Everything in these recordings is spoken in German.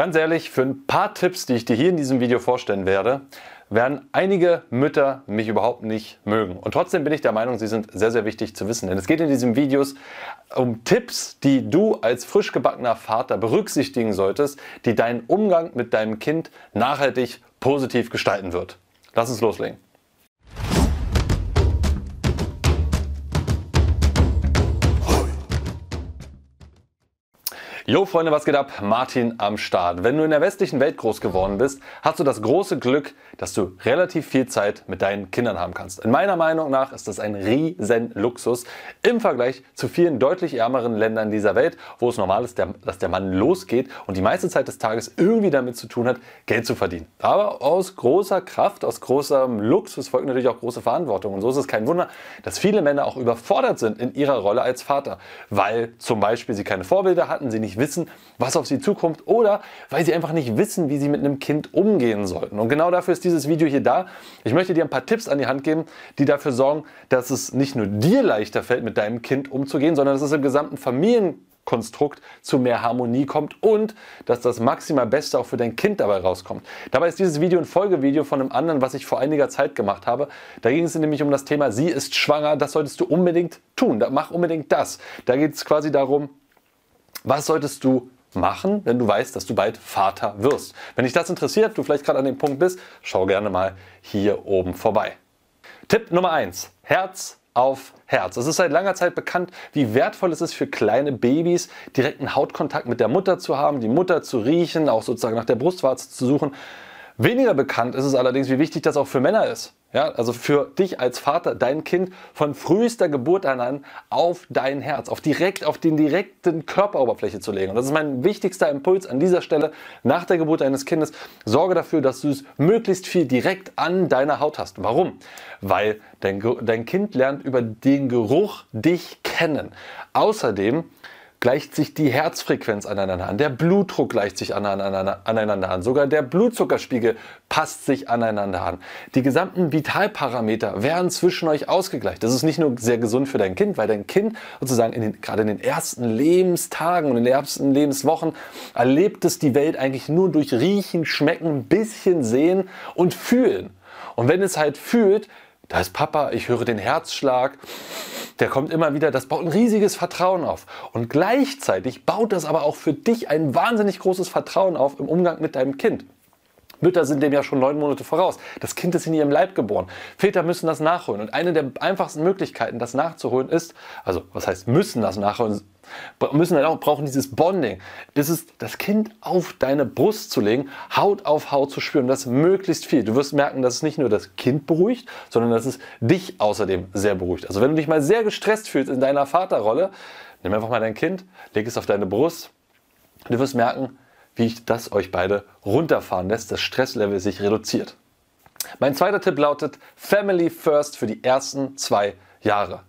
Ganz ehrlich, für ein paar Tipps, die ich dir hier in diesem Video vorstellen werde, werden einige Mütter mich überhaupt nicht mögen. Und trotzdem bin ich der Meinung, sie sind sehr, sehr wichtig zu wissen. Denn es geht in diesen Videos um Tipps, die du als frisch gebackener Vater berücksichtigen solltest, die deinen Umgang mit deinem Kind nachhaltig positiv gestalten wird. Lass uns loslegen. Jo Freunde, was geht ab? Martin am Start. Wenn du in der westlichen Welt groß geworden bist, hast du das große Glück, dass du relativ viel Zeit mit deinen Kindern haben kannst. In meiner Meinung nach ist das ein riesen Luxus im Vergleich zu vielen deutlich ärmeren Ländern dieser Welt, wo es normal ist, dass der Mann losgeht und die meiste Zeit des Tages irgendwie damit zu tun hat, Geld zu verdienen. Aber aus großer Kraft, aus großem Luxus folgt natürlich auch große Verantwortung. Und so ist es kein Wunder, dass viele Männer auch überfordert sind in ihrer Rolle als Vater, weil zum Beispiel sie keine Vorbilder hatten, sie nicht wissen, was auf sie zukommt oder weil sie einfach nicht wissen, wie sie mit einem Kind umgehen sollten. Und genau dafür ist dieses Video hier da. Ich möchte dir ein paar Tipps an die Hand geben, die dafür sorgen, dass es nicht nur dir leichter fällt, mit deinem Kind umzugehen, sondern dass es im gesamten Familienkonstrukt zu mehr Harmonie kommt und dass das maximal Beste auch für dein Kind dabei rauskommt. Dabei ist dieses Video ein Folgevideo von einem anderen, was ich vor einiger Zeit gemacht habe. Da ging es nämlich um das Thema, sie ist schwanger, das solltest du unbedingt tun. Mach unbedingt das. Da geht es quasi darum, was solltest du machen, wenn du weißt, dass du bald Vater wirst? Wenn dich das interessiert, du vielleicht gerade an dem Punkt bist, schau gerne mal hier oben vorbei. Tipp Nummer 1. Herz auf Herz. Es ist seit langer Zeit bekannt, wie wertvoll es ist für kleine Babys, direkten Hautkontakt mit der Mutter zu haben, die Mutter zu riechen, auch sozusagen nach der Brustwarze zu suchen. Weniger bekannt ist es allerdings, wie wichtig das auch für Männer ist. Ja, also für dich als Vater, dein Kind von frühester Geburt an auf dein Herz, auf direkt, auf den direkten Körperoberfläche zu legen. Und das ist mein wichtigster Impuls an dieser Stelle nach der Geburt deines Kindes. Sorge dafür, dass du es möglichst viel direkt an deiner Haut hast. Warum? Weil dein, dein Kind lernt über den Geruch dich kennen. Außerdem gleicht sich die Herzfrequenz aneinander an, der Blutdruck gleicht sich aneinander, an, sogar der Blutzuckerspiegel passt sich aneinander an. Die gesamten Vitalparameter werden zwischen euch ausgegleicht. Das ist nicht nur sehr gesund für dein Kind, weil dein Kind sozusagen in den, gerade in den ersten Lebenstagen und in den ersten Lebenswochen erlebt es die Welt eigentlich nur durch Riechen, Schmecken, bisschen Sehen und Fühlen. Und wenn es halt fühlt, da ist Papa, ich höre den Herzschlag, der kommt immer wieder, das baut ein riesiges Vertrauen auf. Und gleichzeitig baut das aber auch für dich ein wahnsinnig großes Vertrauen auf im Umgang mit deinem Kind. Mütter sind dem ja schon neun Monate voraus. Das Kind ist in ihrem Leib geboren. Väter müssen das nachholen. Und eine der einfachsten Möglichkeiten, das nachzuholen, ist, also was heißt müssen das nachholen, müssen dann auch brauchen dieses Bonding. Das ist das Kind auf deine Brust zu legen, Haut auf Haut zu spüren, das möglichst viel. Du wirst merken, dass es nicht nur das Kind beruhigt, sondern dass es dich außerdem sehr beruhigt. Also wenn du dich mal sehr gestresst fühlst in deiner Vaterrolle, nimm einfach mal dein Kind, leg es auf deine Brust. Du wirst merken, wie das euch beide runterfahren lässt, das Stresslevel sich reduziert. Mein zweiter Tipp lautet Family First für die ersten zwei Jahre.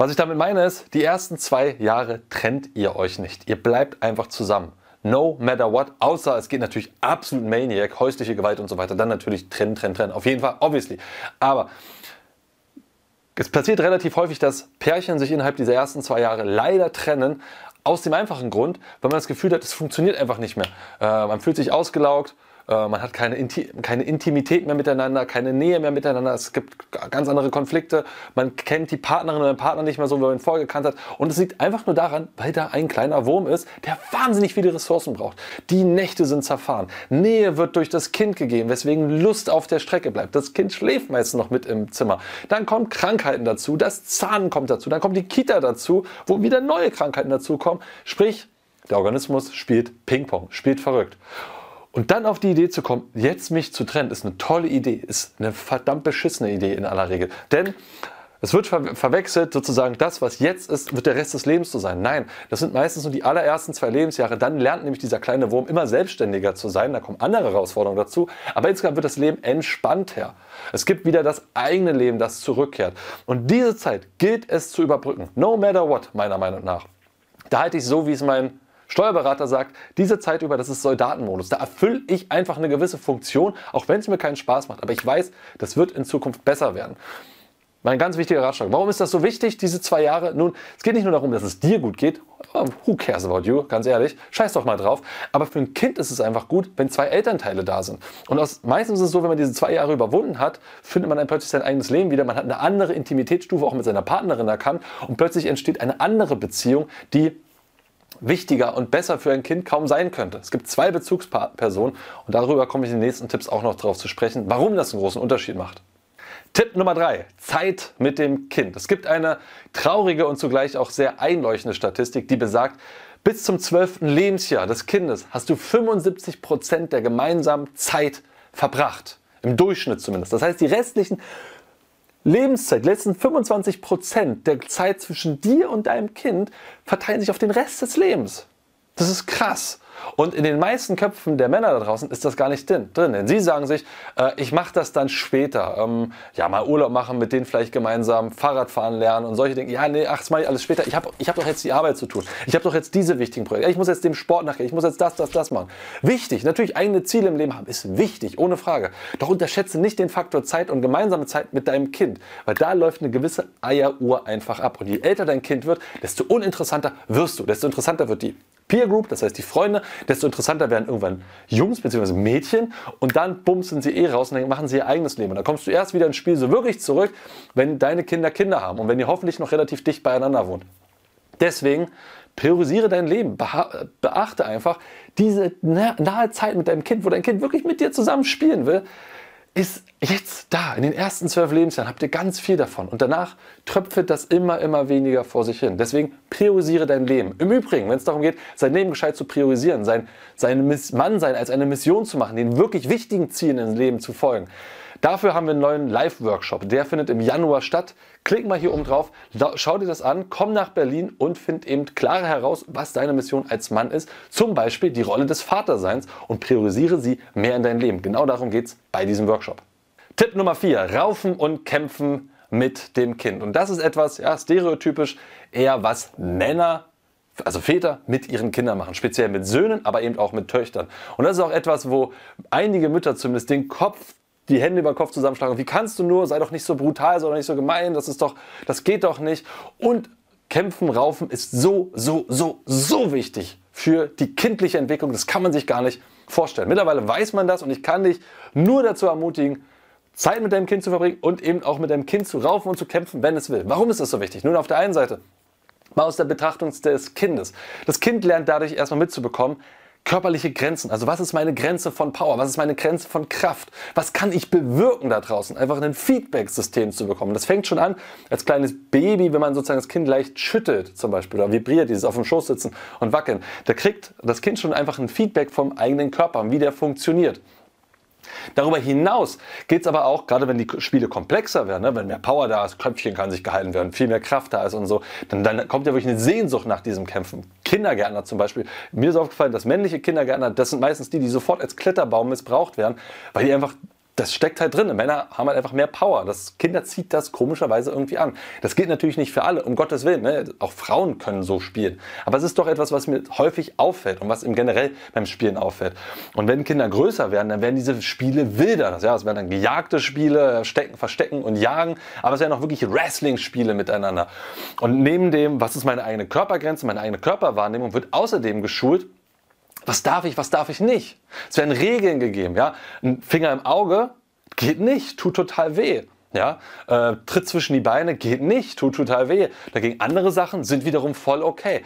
Was ich damit meine ist, die ersten zwei Jahre trennt ihr euch nicht. Ihr bleibt einfach zusammen. No matter what, außer es geht natürlich absolut Maniac, häusliche Gewalt und so weiter. Dann natürlich trennen, trennen, trennen. Auf jeden Fall, obviously. Aber es passiert relativ häufig, dass Pärchen sich innerhalb dieser ersten zwei Jahre leider trennen. Aus dem einfachen Grund, weil man das Gefühl hat, es funktioniert einfach nicht mehr. Äh, man fühlt sich ausgelaugt, äh, man hat keine, Inti keine Intimität mehr miteinander, keine Nähe mehr miteinander. Es gibt ganz andere Konflikte. Man kennt die Partnerin oder den Partner nicht mehr so, wie man ihn vorher gekannt hat. Und es liegt einfach nur daran, weil da ein kleiner Wurm ist, der wahnsinnig viele Ressourcen braucht. Die Nächte sind zerfahren. Nähe wird durch das Kind gegeben, weswegen Lust auf der Strecke bleibt. Das Kind schläft meistens noch mit im Zimmer. Dann kommen Krankheiten dazu, das Zahn kommt dazu, dann kommt die Kita dazu, wo wieder neue Krankheiten dazukommen. Sprich, der Organismus spielt Ping-Pong, spielt verrückt. Und dann auf die Idee zu kommen, jetzt mich zu trennen, ist eine tolle Idee, ist eine verdammt beschissene Idee in aller Regel. Denn es wird ver verwechselt, sozusagen das, was jetzt ist, wird der Rest des Lebens so sein. Nein, das sind meistens nur die allerersten zwei Lebensjahre. Dann lernt nämlich dieser kleine Wurm immer selbstständiger zu sein. Da kommen andere Herausforderungen dazu. Aber insgesamt wird das Leben entspannter. Es gibt wieder das eigene Leben, das zurückkehrt. Und diese Zeit gilt es zu überbrücken. No matter what, meiner Meinung nach. Da halte ich so, wie es mein Steuerberater sagt, diese Zeit über, das ist Soldatenmodus. Da erfülle ich einfach eine gewisse Funktion, auch wenn es mir keinen Spaß macht. Aber ich weiß, das wird in Zukunft besser werden. Mein ganz wichtiger Ratschlag. Warum ist das so wichtig, diese zwei Jahre? Nun, es geht nicht nur darum, dass es dir gut geht. Oh, who cares about you? Ganz ehrlich. Scheiß doch mal drauf. Aber für ein Kind ist es einfach gut, wenn zwei Elternteile da sind. Und aus, meistens ist es so, wenn man diese zwei Jahre überwunden hat, findet man dann plötzlich sein eigenes Leben wieder. Man hat eine andere Intimitätsstufe auch mit seiner Partnerin erkannt. Und plötzlich entsteht eine andere Beziehung, die wichtiger und besser für ein Kind kaum sein könnte. Es gibt zwei Bezugspersonen und darüber komme ich in den nächsten Tipps auch noch darauf zu sprechen, warum das einen großen Unterschied macht. Tipp Nummer drei: Zeit mit dem Kind. Es gibt eine traurige und zugleich auch sehr einleuchtende Statistik, die besagt, bis zum 12. Lebensjahr des Kindes hast du 75 Prozent der gemeinsamen Zeit verbracht. Im Durchschnitt zumindest. Das heißt, die restlichen Lebenszeit, die letzten 25 Prozent der Zeit zwischen dir und deinem Kind verteilen sich auf den Rest des Lebens. Das ist krass. Und in den meisten Köpfen der Männer da draußen ist das gar nicht drin. Denn sie sagen sich, äh, ich mache das dann später. Ähm, ja, mal Urlaub machen, mit denen vielleicht gemeinsam Fahrradfahren lernen und solche Dinge. Ja, nee, ach, das mache ich alles später. Ich habe ich hab doch jetzt die Arbeit zu tun. Ich habe doch jetzt diese wichtigen Projekte. Ich muss jetzt dem Sport nachgehen. Ich muss jetzt das, das, das machen. Wichtig, natürlich eigene Ziele im Leben haben, ist wichtig, ohne Frage. Doch unterschätze nicht den Faktor Zeit und gemeinsame Zeit mit deinem Kind. Weil da läuft eine gewisse Eieruhr einfach ab. Und je älter dein Kind wird, desto uninteressanter wirst du. Desto interessanter wird die Peer Group, das heißt die Freunde, desto interessanter werden irgendwann Jungs bzw. Mädchen und dann bumsen sie eh raus und dann machen sie ihr eigenes Leben. Und dann kommst du erst wieder ins Spiel so wirklich zurück, wenn deine Kinder Kinder haben und wenn ihr hoffentlich noch relativ dicht beieinander wohnt. Deswegen priorisiere dein Leben. Beachte einfach diese nahe Zeit mit deinem Kind, wo dein Kind wirklich mit dir zusammen spielen will ist jetzt da. In den ersten zwölf Lebensjahren habt ihr ganz viel davon. Und danach tröpfelt das immer, immer weniger vor sich hin. Deswegen priorisiere dein Leben. Im Übrigen, wenn es darum geht, sein Leben gescheit zu priorisieren, sein, sein Mann sein als eine Mission zu machen, den wirklich wichtigen Zielen im Leben zu folgen, Dafür haben wir einen neuen Live-Workshop. Der findet im Januar statt. Klick mal hier oben drauf, schau dir das an, komm nach Berlin und find eben klarer heraus, was deine Mission als Mann ist. Zum Beispiel die Rolle des Vaterseins und priorisiere sie mehr in dein Leben. Genau darum geht es bei diesem Workshop. Tipp Nummer 4. Raufen und kämpfen mit dem Kind. Und das ist etwas, ja, stereotypisch eher was Männer also Väter mit ihren Kindern machen, speziell mit Söhnen, aber eben auch mit Töchtern. Und das ist auch etwas, wo einige Mütter zumindest den Kopf die Hände über den Kopf zusammenschlagen. Wie kannst du nur? Sei doch nicht so brutal, sei doch nicht so gemein. Das ist doch, das geht doch nicht. Und Kämpfen, Raufen ist so, so, so, so wichtig für die kindliche Entwicklung. Das kann man sich gar nicht vorstellen. Mittlerweile weiß man das und ich kann dich nur dazu ermutigen, Zeit mit deinem Kind zu verbringen und eben auch mit deinem Kind zu raufen und zu kämpfen, wenn es will. Warum ist das so wichtig? Nun, auf der einen Seite, mal aus der Betrachtung des Kindes. Das Kind lernt dadurch erstmal mitzubekommen, körperliche Grenzen. Also was ist meine Grenze von Power? Was ist meine Grenze von Kraft? Was kann ich bewirken da draußen? Einfach ein Feedback-System zu bekommen. Das fängt schon an als kleines Baby, wenn man sozusagen das Kind leicht schüttelt zum Beispiel oder vibriert, dieses auf dem Schoß sitzen und wackeln. Da kriegt das Kind schon einfach ein Feedback vom eigenen Körper, wie der funktioniert. Darüber hinaus geht es aber auch, gerade wenn die Spiele komplexer werden, ne, wenn mehr Power da ist, Köpfchen kann sich gehalten werden, viel mehr Kraft da ist und so, dann, dann kommt ja wirklich eine Sehnsucht nach diesem Kämpfen. Kindergärtner zum Beispiel. Mir ist aufgefallen, dass männliche Kindergärtner, das sind meistens die, die sofort als Kletterbaum missbraucht werden, weil die einfach das steckt halt drin. Männer haben halt einfach mehr Power. Das Kinder zieht das komischerweise irgendwie an. Das gilt natürlich nicht für alle, um Gottes Willen. Ne? Auch Frauen können so spielen. Aber es ist doch etwas, was mir häufig auffällt und was im generell beim Spielen auffällt. Und wenn Kinder größer werden, dann werden diese Spiele wilder. Das, ja, es werden dann gejagte Spiele, Stecken, Verstecken und Jagen. Aber es werden auch wirklich Wrestling-Spiele miteinander. Und neben dem, was ist meine eigene Körpergrenze, meine eigene Körperwahrnehmung, wird außerdem geschult, was darf ich, was darf ich nicht? Es werden Regeln gegeben. Ja? Ein Finger im Auge geht nicht, tut total weh. Ja, äh, Tritt zwischen die Beine geht nicht, tut total weh. Dagegen andere Sachen sind wiederum voll okay.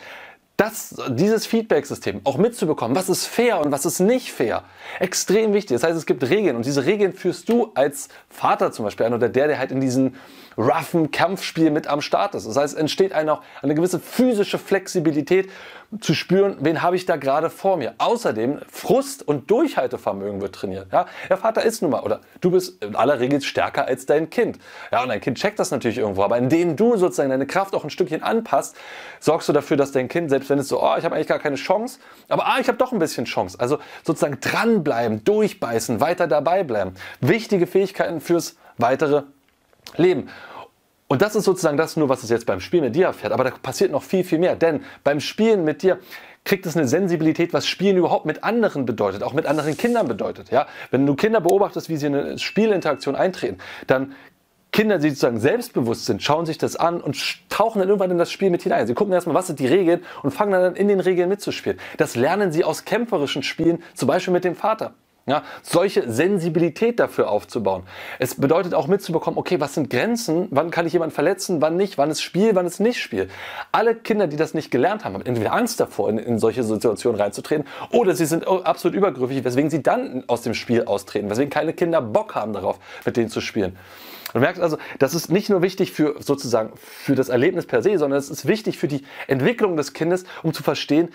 Das, dieses Feedback-System auch mitzubekommen, was ist fair und was ist nicht fair, extrem wichtig. Das heißt, es gibt Regeln und diese Regeln führst du als Vater zum Beispiel ein oder der, der halt in diesen roughen Kampfspiel mit am Start ist. Das heißt, entsteht eine, eine gewisse physische Flexibilität zu spüren, wen habe ich da gerade vor mir. Außerdem Frust und Durchhaltevermögen wird trainiert. Ja, der Vater ist nun mal, oder du bist in aller Regel stärker als dein Kind. Ja, und dein Kind checkt das natürlich irgendwo, aber indem du sozusagen deine Kraft auch ein Stückchen anpasst, sorgst du dafür, dass dein Kind, selbst wenn es so, oh, ich habe eigentlich gar keine Chance, aber ah, ich habe doch ein bisschen Chance. Also sozusagen dranbleiben, durchbeißen, weiter dabei bleiben. Wichtige Fähigkeiten fürs weitere Leben. Und das ist sozusagen das nur, was es jetzt beim Spielen mit dir erfährt. Aber da passiert noch viel, viel mehr. Denn beim Spielen mit dir kriegt es eine Sensibilität, was Spielen überhaupt mit anderen bedeutet, auch mit anderen Kindern bedeutet. Ja? Wenn du Kinder beobachtest, wie sie in eine Spielinteraktion eintreten, dann Kinder, die sozusagen selbstbewusst sind, schauen sich das an und tauchen dann irgendwann in das Spiel mit hinein. Sie gucken erstmal, was sind die Regeln und fangen dann in den Regeln mitzuspielen. Das lernen sie aus kämpferischen Spielen, zum Beispiel mit dem Vater. Ja, solche Sensibilität dafür aufzubauen. Es bedeutet auch mitzubekommen, okay, was sind Grenzen? Wann kann ich jemanden verletzen? Wann nicht? Wann ist Spiel? Wann ist nicht Spiel? Alle Kinder, die das nicht gelernt haben, haben entweder Angst davor, in, in solche Situationen reinzutreten, oder sie sind absolut übergriffig, weswegen sie dann aus dem Spiel austreten, weswegen keine Kinder Bock haben darauf, mit denen zu spielen. Du merkst also, das ist nicht nur wichtig für sozusagen für das Erlebnis per se, sondern es ist wichtig für die Entwicklung des Kindes, um zu verstehen,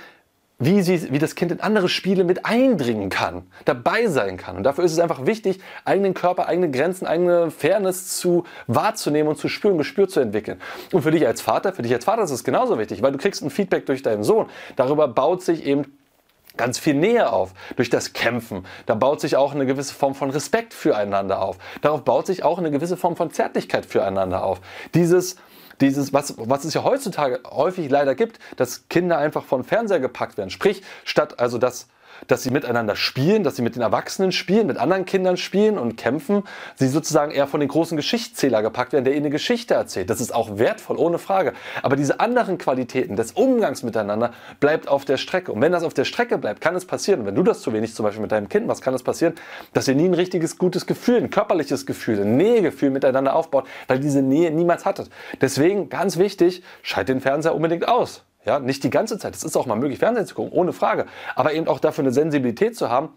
wie, sie, wie das Kind in andere Spiele mit eindringen kann, dabei sein kann. Und dafür ist es einfach wichtig, eigenen Körper, eigene Grenzen, eigene Fairness zu wahrzunehmen und zu spüren, Gespür zu entwickeln. Und für dich als Vater, für dich als Vater ist es genauso wichtig, weil du kriegst ein Feedback durch deinen Sohn. Darüber baut sich eben ganz viel Nähe auf durch das Kämpfen. Da baut sich auch eine gewisse Form von Respekt füreinander auf. Darauf baut sich auch eine gewisse Form von Zärtlichkeit füreinander auf. Dieses dieses, was, was es ja heutzutage häufig leider gibt, dass Kinder einfach von Fernseher gepackt werden. Sprich, statt also das dass sie miteinander spielen, dass sie mit den Erwachsenen spielen, mit anderen Kindern spielen und kämpfen, sie sozusagen eher von den großen Geschichtszähler gepackt werden, der ihnen eine Geschichte erzählt. Das ist auch wertvoll, ohne Frage. Aber diese anderen Qualitäten des Umgangs miteinander bleibt auf der Strecke. Und wenn das auf der Strecke bleibt, kann es passieren, wenn du das zu wenig zum Beispiel mit deinem Kind machst, kann es passieren, dass ihr nie ein richtiges, gutes Gefühl, ein körperliches Gefühl, ein Nähegefühl miteinander aufbaut, weil diese Nähe niemals hattet. Deswegen, ganz wichtig, schalt den Fernseher unbedingt aus. Ja, nicht die ganze Zeit. Es ist auch mal möglich, Fernsehen zu gucken, ohne Frage. Aber eben auch dafür eine Sensibilität zu haben.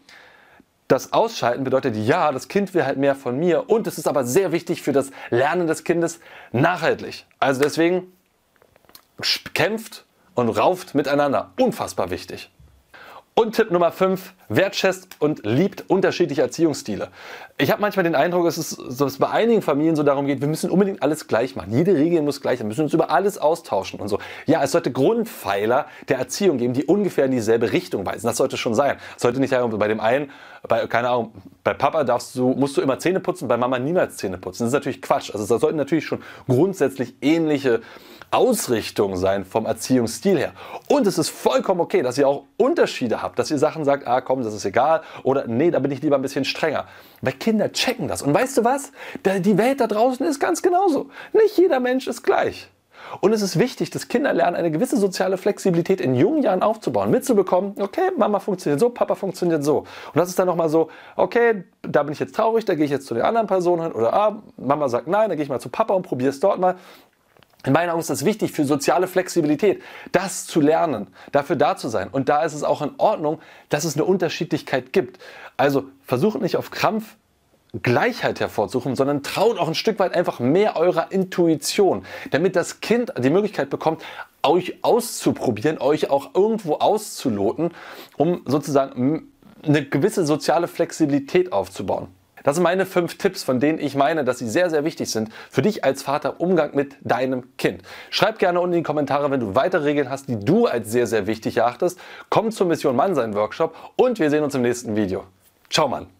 Das Ausschalten bedeutet, ja, das Kind will halt mehr von mir und es ist aber sehr wichtig für das Lernen des Kindes nachhaltig. Also deswegen kämpft und rauft miteinander. Unfassbar wichtig. Und Tipp Nummer 5, wertschätzt und liebt unterschiedliche Erziehungsstile. Ich habe manchmal den Eindruck, dass es, dass es bei einigen Familien so darum geht, wir müssen unbedingt alles gleich machen. Jede Regel muss gleich sein. Wir müssen uns über alles austauschen und so. Ja, es sollte Grundpfeiler der Erziehung geben, die ungefähr in dieselbe Richtung weisen. Das sollte schon sein. Es sollte nicht sein, bei dem einen, bei, keine Ahnung, bei Papa darfst du, musst du immer Zähne putzen, bei Mama niemals Zähne putzen. Das ist natürlich Quatsch. Also da sollten natürlich schon grundsätzlich ähnliche Ausrichtung sein vom Erziehungsstil her. Und es ist vollkommen okay, dass ihr auch Unterschiede habt, dass ihr Sachen sagt, ah komm, das ist egal oder nee, da bin ich lieber ein bisschen strenger. Weil Kinder checken das. Und weißt du was? Die Welt da draußen ist ganz genauso. Nicht jeder Mensch ist gleich. Und es ist wichtig, dass Kinder lernen, eine gewisse soziale Flexibilität in jungen Jahren aufzubauen, mitzubekommen, okay, Mama funktioniert so, Papa funktioniert so. Und das ist dann nochmal so, okay, da bin ich jetzt traurig, da gehe ich jetzt zu der anderen Person hin oder ah, Mama sagt nein, dann gehe ich mal zu Papa und probiere es dort mal. In meiner Augen ist das wichtig für soziale Flexibilität, das zu lernen, dafür da zu sein. Und da ist es auch in Ordnung, dass es eine Unterschiedlichkeit gibt. Also versucht nicht auf Krampf Gleichheit hervorzusuchen, sondern traut auch ein Stück weit einfach mehr eurer Intuition, damit das Kind die Möglichkeit bekommt, euch auszuprobieren, euch auch irgendwo auszuloten, um sozusagen eine gewisse soziale Flexibilität aufzubauen. Das sind meine fünf Tipps, von denen ich meine, dass sie sehr, sehr wichtig sind für dich als Vater Umgang mit deinem Kind. Schreib gerne unten in die Kommentare, wenn du weitere Regeln hast, die du als sehr, sehr wichtig erachtest. Komm zur Mission Mannsein Workshop und wir sehen uns im nächsten Video. Ciao, Mann!